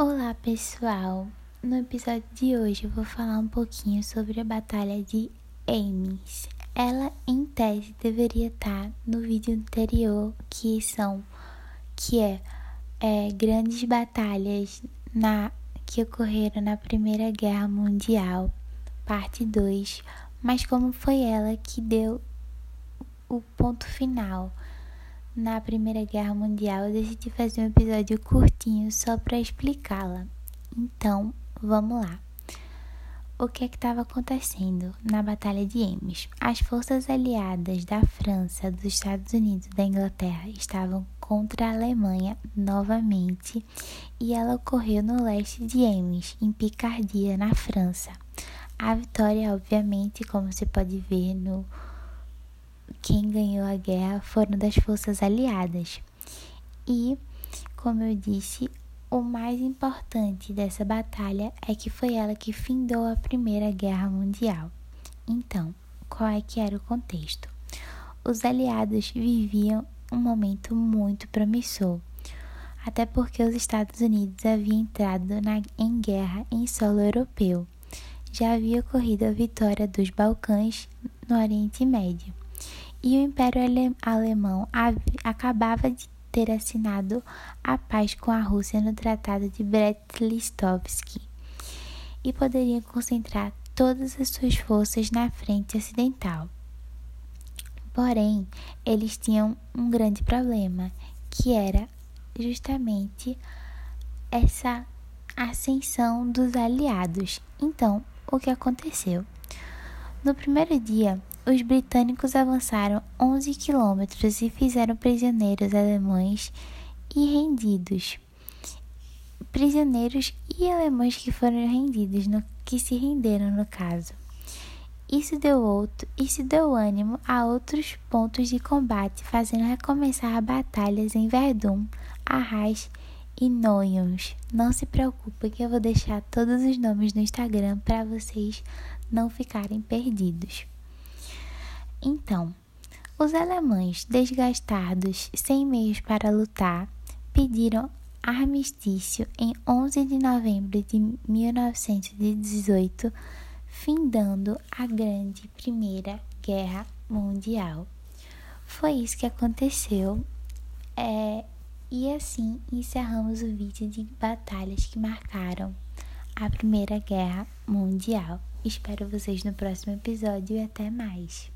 Olá pessoal! No episódio de hoje eu vou falar um pouquinho sobre a Batalha de Ames. Ela, em tese, deveria estar no vídeo anterior, que são que é, é grandes batalhas na que ocorreram na Primeira Guerra Mundial, parte 2, mas como foi ela que deu o ponto final na Primeira Guerra Mundial, eu decidi fazer um episódio curtinho só para explicá-la. Então, vamos lá. O que é que estava acontecendo na Batalha de Ames? As forças aliadas da França, dos Estados Unidos e da Inglaterra estavam contra a Alemanha novamente e ela ocorreu no leste de Ames, em Picardia, na França. A vitória, obviamente, como você pode ver no quem ganhou a guerra foram das forças aliadas. E, como eu disse, o mais importante dessa batalha é que foi ela que findou a Primeira Guerra Mundial. Então, qual é que era o contexto? Os aliados viviam um momento muito promissor, até porque os Estados Unidos haviam entrado na, em guerra em solo europeu. Já havia ocorrido a vitória dos Balcãs no Oriente Médio e o Império Alemão acabava de ter assinado a paz com a Rússia no Tratado de Brest-Litovsk e poderiam concentrar todas as suas forças na frente ocidental. Porém, eles tinham um grande problema, que era justamente essa ascensão dos aliados. Então, o que aconteceu? No primeiro dia, os britânicos avançaram 11 quilômetros e fizeram prisioneiros alemães e rendidos. Prisioneiros e alemães que foram rendidos, no, que se renderam no caso. Isso deu outro, isso deu ânimo a outros pontos de combate, fazendo recomeçar batalhas em Verdun, Arras e Noyons. Não se preocupe que eu vou deixar todos os nomes no Instagram para vocês não ficarem perdidos. Então, os alemães, desgastados, sem meios para lutar, pediram armistício em 11 de novembro de 1918, findando a Grande Primeira Guerra Mundial. Foi isso que aconteceu. É, e assim encerramos o vídeo de batalhas que marcaram a Primeira Guerra Mundial. Espero vocês no próximo episódio e até mais.